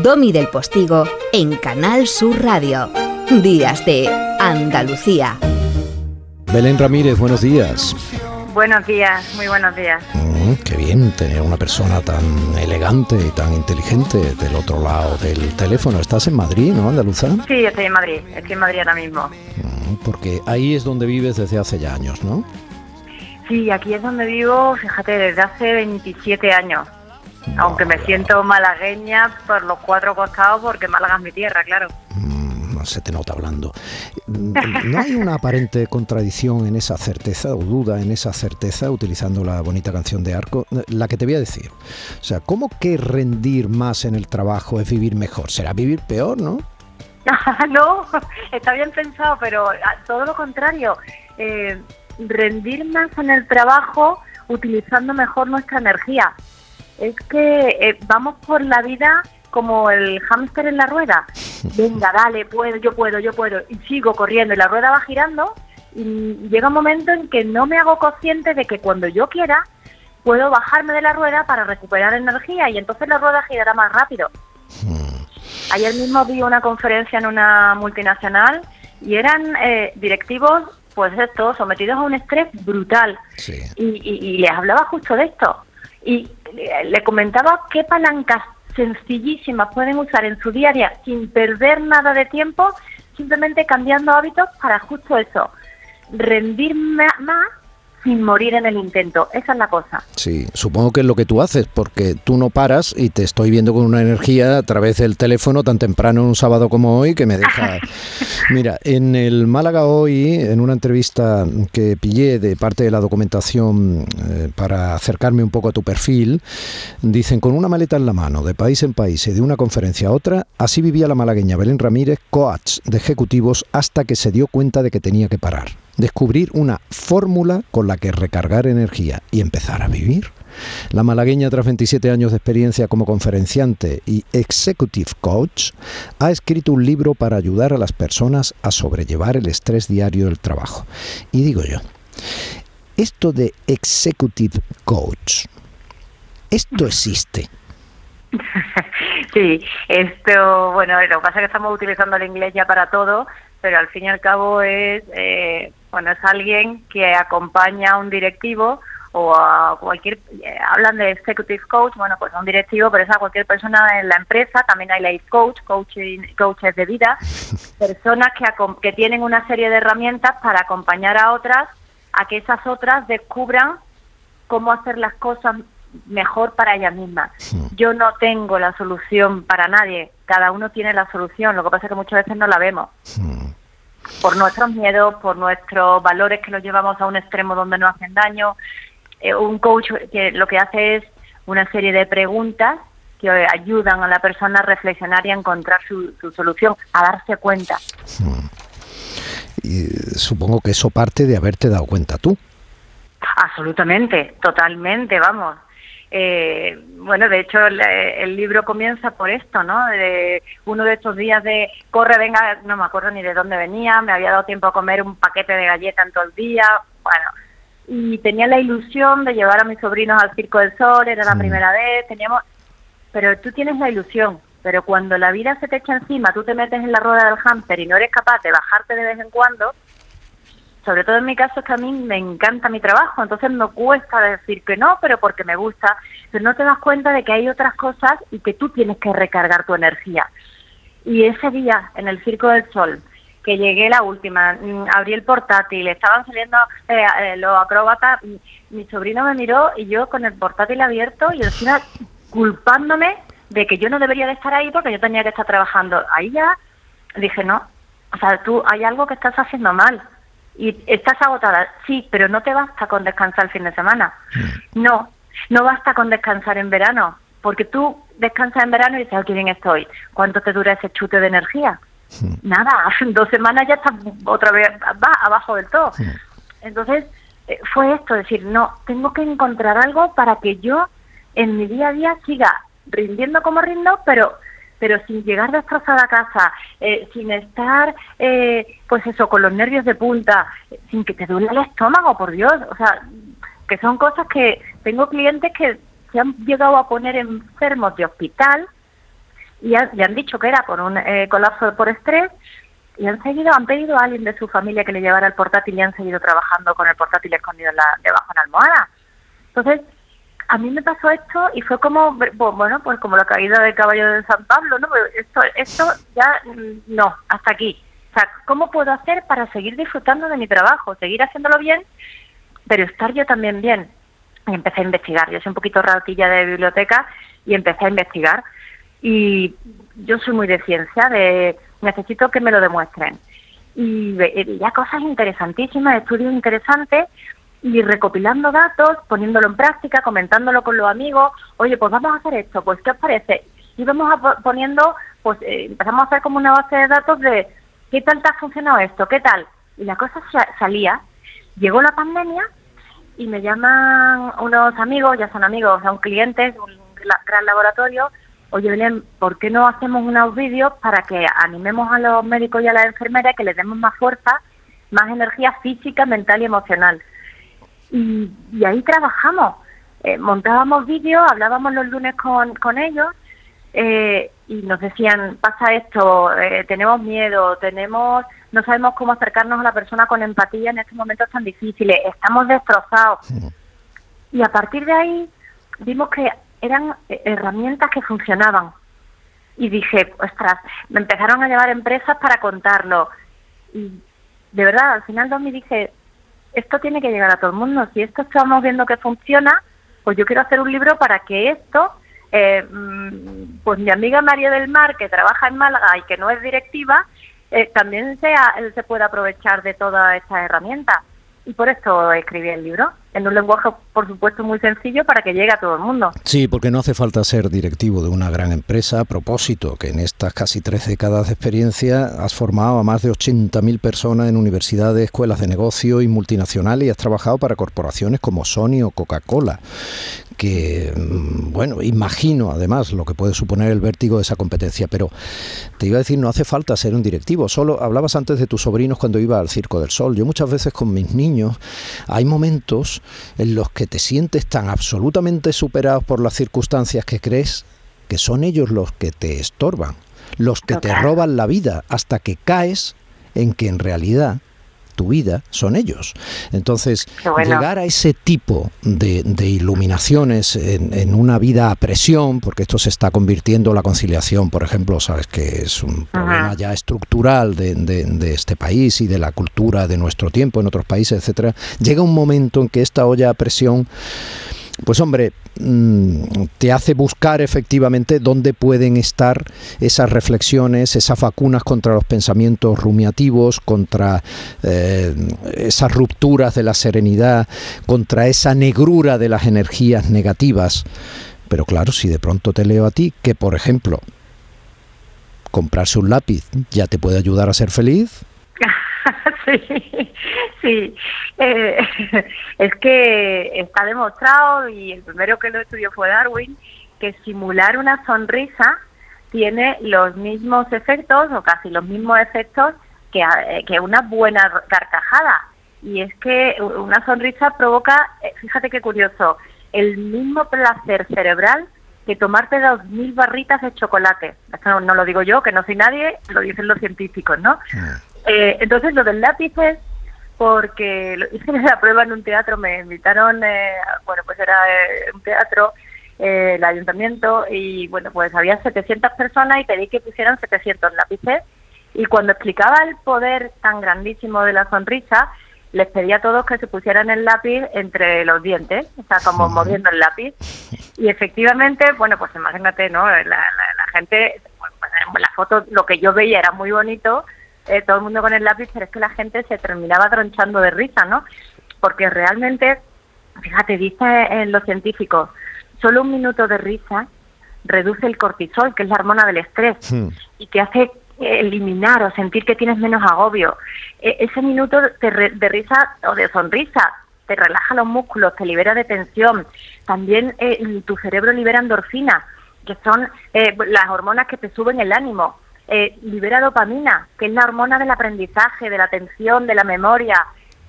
Domi del Postigo en Canal Sur Radio. Días de Andalucía. Belén Ramírez, buenos días. Buenos días, muy buenos días. Mm, qué bien tener una persona tan elegante y tan inteligente del otro lado del teléfono. ¿Estás en Madrid, no, Andaluza? Sí, estoy en Madrid, estoy en Madrid ahora mismo. Mm, porque ahí es donde vives desde hace ya años, ¿no? Sí, aquí es donde vivo, fíjate, desde hace 27 años. Aunque me siento malagueña por los cuatro costados porque Málaga es mi tierra, claro. Mm, no se te nota hablando. Mm, ¿No hay una aparente contradicción en esa certeza o duda en esa certeza utilizando la bonita canción de Arco? La que te voy a decir. O sea, ¿cómo que rendir más en el trabajo es vivir mejor? ¿Será vivir peor, no? no, está bien pensado, pero todo lo contrario. Eh, rendir más en el trabajo utilizando mejor nuestra energía es que eh, vamos por la vida como el hámster en la rueda. Venga, dale, puedo, yo puedo, yo puedo. Y sigo corriendo y la rueda va girando y llega un momento en que no me hago consciente de que cuando yo quiera puedo bajarme de la rueda para recuperar energía y entonces la rueda girará más rápido. Hmm. Ayer mismo vi una conferencia en una multinacional y eran eh, directivos, pues estos, sometidos a un estrés brutal. y les hablaba justo de esto y le comentaba qué palancas sencillísimas pueden usar en su diaria sin perder nada de tiempo, simplemente cambiando hábitos para justo eso, rendir más sin morir en el intento. Esa es la cosa. Sí, supongo que es lo que tú haces, porque tú no paras y te estoy viendo con una energía a través del teléfono tan temprano en un sábado como hoy que me deja... Mira, en el Málaga hoy, en una entrevista que pillé de parte de la documentación eh, para acercarme un poco a tu perfil, dicen con una maleta en la mano, de país en país y de una conferencia a otra, así vivía la malagueña Belén Ramírez, coach de ejecutivos, hasta que se dio cuenta de que tenía que parar descubrir una fórmula con la que recargar energía y empezar a vivir. La malagueña, tras 27 años de experiencia como conferenciante y executive coach, ha escrito un libro para ayudar a las personas a sobrellevar el estrés diario del trabajo. Y digo yo, esto de executive coach, ¿esto existe? Sí, esto, bueno, lo que pasa es que estamos utilizando el inglés ya para todo, pero al fin y al cabo es, eh, bueno, es alguien que acompaña a un directivo o a cualquier, eh, hablan de executive coach, bueno, pues a un directivo, pero es a cualquier persona en la empresa, también hay life coach, coaching, coaches de vida, personas que, que tienen una serie de herramientas para acompañar a otras a que esas otras descubran cómo hacer las cosas mejor para ellas mismas. Yo no tengo la solución para nadie, cada uno tiene la solución, lo que pasa es que muchas veces no la vemos. Por nuestros miedos, por nuestros valores que los llevamos a un extremo donde no hacen daño. Eh, un coach que lo que hace es una serie de preguntas que ayudan a la persona a reflexionar y a encontrar su, solución, a darse cuenta. Y supongo que eso parte de haberte dado cuenta tú. Absolutamente, totalmente, vamos. Eh, bueno, de hecho el, libro comienza por esto, ¿no? De uno de estos días de corre, venga, no me acuerdo ni de dónde venía, me había dado tiempo a comer un paquete de galletas en todo el día, bueno, y tenía la ilusión de llevar a mis sobrinos al Circo del Sol, era la primera vez, teníamos, pero tú tienes la ilusión, pero cuando la vida se te echa encima, tú te metes en la rueda del hamster y no eres capaz de bajarte de vez en cuando, sobre todo en mi caso es que a mí me encanta mi trabajo, entonces me cuesta decir que no, pero porque me gusta, pero no te das cuenta de que hay otras cosas y que tú tienes que recargar tu energía. Y ese día en el Circo del Sol, que llegué la última, mm, abrí el portátil, estaban saliendo eh, eh, los acróbatas, mi sobrino me miró y yo con el portátil abierto y encima culpándome de que yo no debería de estar ahí porque yo tenía que estar trabajando. Ahí ya dije, no, o sea, tú hay algo que estás haciendo mal y estás agotada, sí, pero no te basta con descansar el fin de semana. Mm. No, no basta con descansar en verano, porque tú descansas en verano y dices, aquí bien estoy. ¿Cuánto te dura ese chute de energía? Mm. Nada, hace dos semanas ya estás otra vez va abajo del todo. Mm. Entonces, eh, fue esto, decir, no, tengo que encontrar algo para que yo en mi día a día siga rindiendo como rindo, pero pero sin llegar destrozada a casa, eh, sin estar, eh, pues eso, con los nervios de punta, sin que te duele el estómago, por Dios. O sea, que son cosas que tengo clientes que se han llegado a poner enfermos de hospital y le han dicho que era por un eh, colapso por estrés y han seguido, han pedido a alguien de su familia que le llevara el portátil y han seguido trabajando con el portátil escondido en la, debajo de la almohada. Entonces, a mí me pasó esto y fue como, bueno, pues como la caída del caballo de San Pablo, ¿no? Esto, esto ya mm, no, hasta aquí. O sea, ¿cómo puedo hacer para seguir disfrutando de mi trabajo, seguir haciéndolo bien, pero estar yo también bien? Y empecé a investigar. Yo soy un poquito ratilla de biblioteca y empecé a investigar. Y yo soy muy de ciencia, de necesito que me lo demuestren. Y ya cosas interesantísimas, estudios interesantes, y recopilando datos, poniéndolo en práctica, comentándolo con los amigos, oye, pues vamos a hacer esto, pues ¿qué os parece? Y vamos a poniendo, pues eh, empezamos a hacer como una base de datos de qué tal te ha funcionado esto, qué tal. Y la cosa salía, llegó la pandemia y me llaman unos amigos, ya son amigos, son clientes, un gran laboratorio, oye Belén, ¿por qué no hacemos unos vídeos para que animemos a los médicos y a las enfermeras que les demos más fuerza, más energía física, mental y emocional? Y, ahí trabajamos, eh, montábamos vídeos, hablábamos los lunes con, con ellos eh, y nos decían, pasa esto, eh, tenemos miedo, tenemos, no sabemos cómo acercarnos a la persona con empatía en estos momentos tan difíciles, estamos destrozados. Y a partir de ahí vimos que eran herramientas que funcionaban. Y dije, ostras, me empezaron a llevar empresas para contarlo. Y de verdad, al final me dije, esto tiene que llegar a todo el mundo. Si esto estamos viendo que funciona, pues yo quiero hacer un libro para que esto, eh, mm, pues mi amiga María del Mar, que trabaja en Málaga y que no es directiva, eh, también sea, se pueda aprovechar de toda esta herramienta. Y por esto escribí el libro en un lenguaje, por supuesto, muy sencillo para que llegue a todo el mundo. Sí, porque no hace falta ser directivo de una gran empresa. A propósito, que en estas casi tres décadas de experiencia has formado a más de 80.000 personas en universidades, escuelas de negocio y multinacionales y has trabajado para corporaciones como Sony o Coca-Cola que, mm, bueno, imagino además lo que puede suponer el vértigo de esa competencia, pero te iba a decir, no hace falta ser un directivo, solo hablabas antes de tus sobrinos cuando iba al Circo del Sol. Yo muchas veces con mis niños hay momentos en los que te sientes tan absolutamente superado por las circunstancias que crees que son ellos los que te estorban, los que te roban la vida, hasta que caes en que en realidad tu vida son ellos. Entonces, llegar a ese tipo de, iluminaciones en, una vida a presión, porque esto se está convirtiendo, la conciliación, por ejemplo, sabes que es un problema ya estructural de, de, este país y de la cultura de nuestro tiempo en otros países, etcétera, llega un momento en que esta olla a presión pues hombre, mm, te hace buscar efectivamente dónde pueden estar esas reflexiones, esas vacunas contra los pensamientos rumiativos, contra eh, esas rupturas de la serenidad, contra esa negrura de las energías negativas. Pero claro, si de pronto te leo a ti que, por ejemplo, comprarse un lápiz ya te puede ayudar a ser feliz, sí, sí. Eh, es que está demostrado, y el primero que lo estudió fue Darwin, que simular una sonrisa tiene los mismos efectos, o casi los mismos efectos, que, eh, que una buena carcajada. Y es que una sonrisa provoca, eh, fíjate qué curioso, el mismo placer cerebral que tomarte dos mil barritas de chocolate. Esto no, lo digo yo, que no soy nadie, lo dicen los científicos, ¿no? Eh, entonces lo del lápiz es porque hice la prueba en un teatro, me invitaron, eh, bueno, pues era eh, un teatro, el ayuntamiento, y bueno, pues había 700 personas y pedí que pusieran 700 lápices. Y cuando explicaba el poder tan grandísimo de la sonrisa, les pedí a todos que se pusieran el lápiz entre los dientes, o sea, como moviendo el lápiz. Y efectivamente, bueno, pues imagínate, ¿no? La, la, gente, bueno, pues, la foto, lo que yo veía era muy bonito, eh, todo el mundo con el lápiz, pero es que la gente se terminaba tronchando de risa, ¿no? Porque realmente, fíjate, dice en los científicos, solo un minuto de risa reduce el cortisol, que es la hormona del estrés, y que hace eliminar o sentir que tienes menos agobio. E, ese minuto de, risa o de sonrisa te relaja los músculos, te libera de tensión. También eh, tu cerebro libera endorfina, que son eh, las hormonas que te suben el ánimo. Eh, libera dopamina, que es la hormona del aprendizaje, de la atención, de la memoria.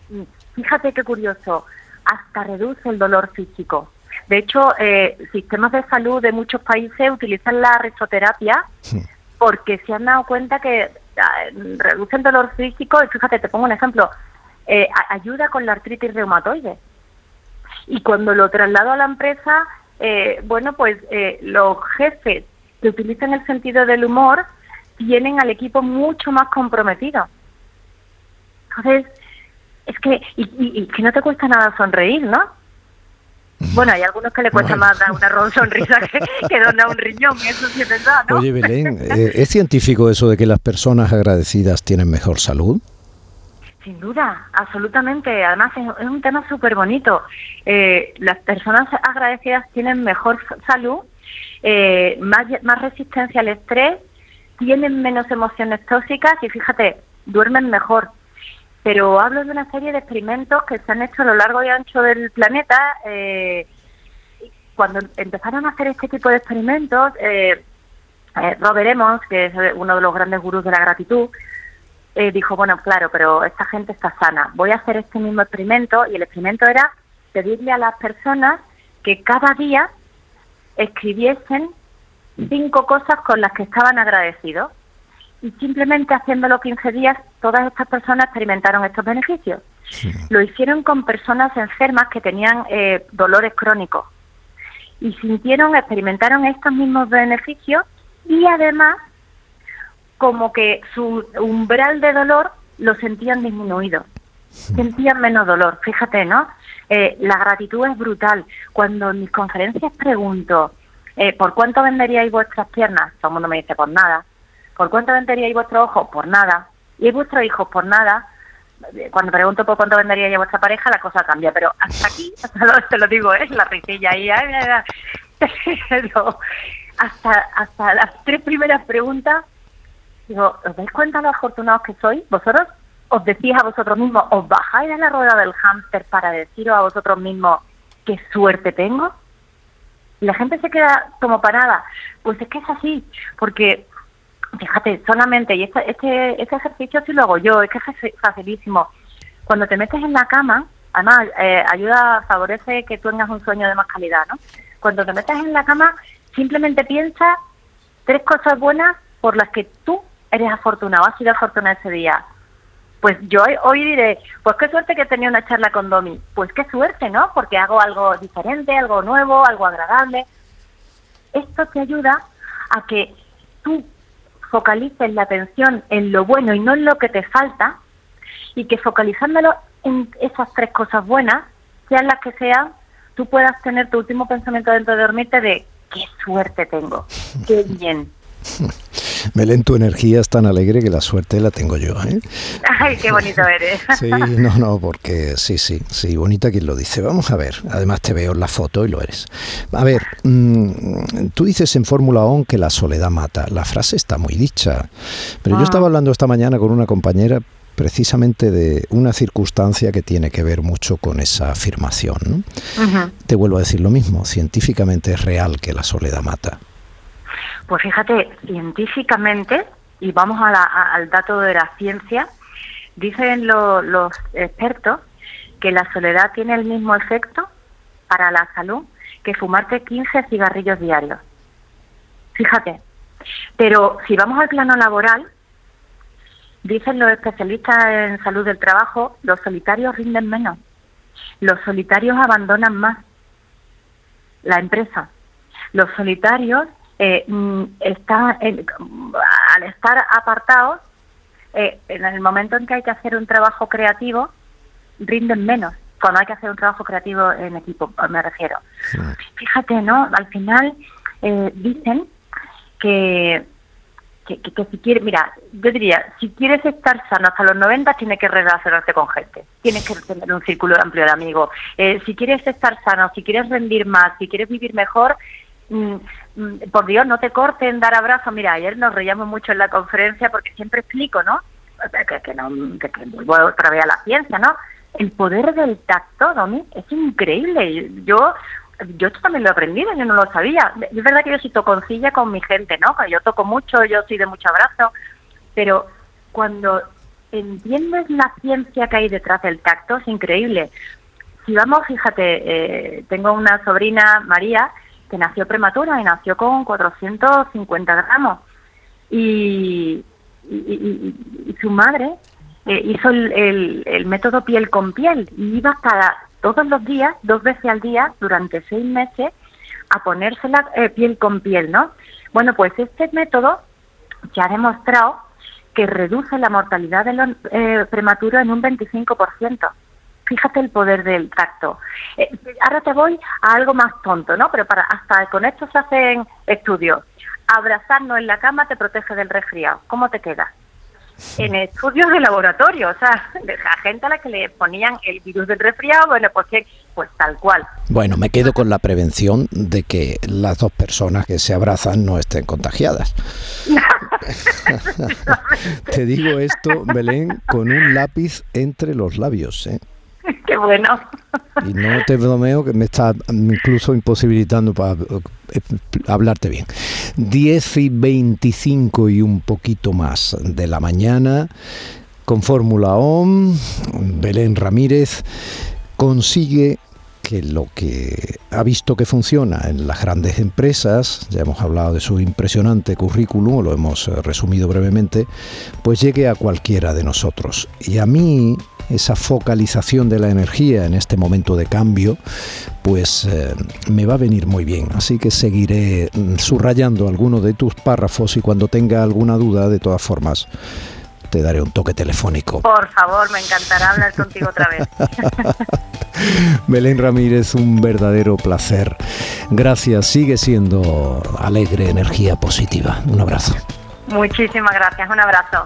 Mm, fíjate qué curioso, hasta reduce el dolor físico. De hecho, eh, sistemas de salud de muchos países utilizan la risoterapia porque se han dado cuenta que ah, reduce el dolor físico. Y fíjate, te pongo un ejemplo. Eh, ayuda con la artritis reumatoide. Y cuando lo traslado a la empresa, eh, bueno, pues eh, los jefes que utilizan el sentido del humor tienen al equipo mucho más comprometido. Entonces, es que, y, que no te cuesta nada sonreír, ¿no? Bueno, hay algunos que le cuesta más dar una sonrisa que, que, donar un riñón, eso sí es verdad, ¿no? Oye, Belén, eh, ¿es científico eso de que las personas agradecidas tienen mejor salud? Sin duda, absolutamente. Además, es, un tema súper bonito. Eh, las personas agradecidas tienen mejor salud, eh, más, más resistencia al estrés, tienen menos emociones tóxicas y fíjate, duermen mejor. Pero hablo de una serie de experimentos que se han hecho a lo largo y ancho del planeta. Eh, cuando empezaron a hacer este tipo de experimentos, eh, Robert Emmons, que es uno de los grandes gurús de la gratitud, eh, dijo, bueno, claro, pero esta gente está sana. Voy a hacer este mismo experimento y el experimento era pedirle a las personas que cada día escribiesen cinco cosas con las que estaban agradecidos. Y simplemente haciéndolo 15 días, todas estas personas experimentaron estos beneficios. Lo hicieron con personas enfermas que tenían eh, dolores crónicos. Y sintieron, experimentaron estos mismos beneficios y además como que su umbral de dolor lo sentían disminuido, sentían menos dolor. Fíjate, ¿no? Eh, la gratitud es brutal. Cuando en mis conferencias pregunto, eh, ¿por cuánto venderíais vuestras piernas? Todo el mundo me dice, por nada. ¿Por cuánto venderíais vuestros ojos? Por nada. ¿Y vuestros hijos? Por nada. Cuando pregunto por cuánto venderíais vuestra pareja, la cosa cambia. Pero hasta aquí, hasta lo, te lo digo, es ¿eh? la risilla ahí. Pero hasta, hasta las tres primeras preguntas Digo, ¿os dais cuenta lo afortunados que sois? ¿Vosotros os decís a vosotros mismos, os bajáis de la rueda del hámster para deciros a vosotros mismos qué suerte tengo? La gente se queda como parada. Pues es que es así, porque fíjate, solamente, y este, este, este ejercicio sí lo hago yo, es que es facilísimo. Cuando te metes en la cama, además, eh, ayuda, favorece que tú tengas un sueño de más calidad, ¿no? Cuando te metes en la cama, simplemente piensa tres cosas buenas por las que tú eres afortunado, has sido afortunado ese día. Pues yo hoy diré, pues qué suerte que tenía una charla con Domi. Pues qué suerte, ¿no? Porque hago algo diferente, algo nuevo, algo agradable. Esto te ayuda a que tú focalices la atención en lo bueno y no en lo que te falta y que focalizándolo en esas tres cosas buenas, sean las que sean, tú puedas tener tu último pensamiento dentro de dormirte de qué suerte tengo, qué bien. Belén, tu energía es tan alegre que la suerte la tengo yo. ¿eh? Ay, qué bonito eres. Sí, no, no, porque sí, sí, sí, bonita quien lo dice. Vamos a ver, además te veo en la foto y lo eres. A ver, mm, tú dices en Fórmula ON que la soledad mata. La frase está muy dicha. Pero yo ah. estaba hablando esta mañana con una compañera precisamente de una circunstancia que tiene que ver mucho con esa afirmación. Te vuelvo a decir lo mismo, científicamente es real que la soledad mata. Pues fíjate, científicamente, y vamos al dato de la ciencia, dicen los expertos que la soledad tiene el mismo efecto para la salud que fumarte 15 cigarrillos diarios. Fíjate. Pero si vamos al plano laboral, dicen los especialistas en salud del trabajo, los solitarios rinden menos. Los solitarios abandonan más la empresa. Los solitarios eh, mm, está al estar apartados, eh, en el momento en que hay que hacer un trabajo creativo, rinden menos. Cuando hay que hacer un trabajo creativo en equipo, me refiero. Fíjate, ¿no? Al final eh, dicen que, que, si quieres, mira, yo diría, si quieres estar sano hasta los 90, tienes que relacionarte con gente, tienes que tener un círculo amplio de amigos. Eh, si quieres estar sano, si quieres rendir más, si quieres vivir mejor, Mm, mm, por Dios, no te corten dar abrazos. Mira, ayer nos reíamos mucho en la conferencia porque siempre explico, ¿no? Que, que, no, que, vuelvo otra vez a la ciencia, ¿no? El poder del tacto, Domi, es increíble. Yo yo esto también lo he aprendido, yo no lo sabía. Es verdad que yo sí toconcilla con mi gente, ¿no? Yo toco mucho, yo soy de mucho abrazo, pero cuando entiendes la ciencia que hay detrás del tacto, es increíble. si vamos, fíjate, eh, tengo una sobrina, María, que nació prematura y nació con 450 gramos. Y, y, su madre eh, hizo el, el, método piel con piel y iba cada todos los días, dos veces al día, durante seis meses, a ponérsela eh, piel con piel, ¿no? Bueno, pues este método ya ha demostrado que reduce la mortalidad de los eh, prematuros en un 25%. Fíjate el poder del tacto. Eh, ahora te voy a algo más tonto, ¿no? Pero para hasta con esto se hacen estudios. Abrazarnos en la cama te protege del resfriado. ¿Cómo te queda? en estudios de laboratorio, o sea, de la gente a la que le ponían el virus del resfriado, bueno, pues que, pues tal cual. Bueno, me quedo con la prevención de que las dos personas que se abrazan no estén contagiadas. Te digo esto, Belén, con un lápiz entre los labios, ¿eh? Qué bueno. Y no te bromeo que me está incluso imposibilitando para eh, hablarte bien. 10 y 25 y un poquito más de la mañana, con Fórmula OM, Belén Ramírez consigue que lo que ha visto que funciona en las grandes empresas, ya hemos hablado de su impresionante currículum, lo hemos eh, resumido brevemente, pues llegue a cualquiera de nosotros. Y a mí esa focalización de la energía en este momento de cambio, pues eh, me va a venir muy bien. Así que seguiré mm, subrayando algunos de tus párrafos y cuando tenga alguna duda, de todas formas, te daré un toque telefónico. Por favor, me encantará hablar contigo otra vez. Belén Ramírez, un verdadero placer. Gracias, sigue siendo alegre, energía positiva. Un abrazo. Muchísimas gracias, un abrazo.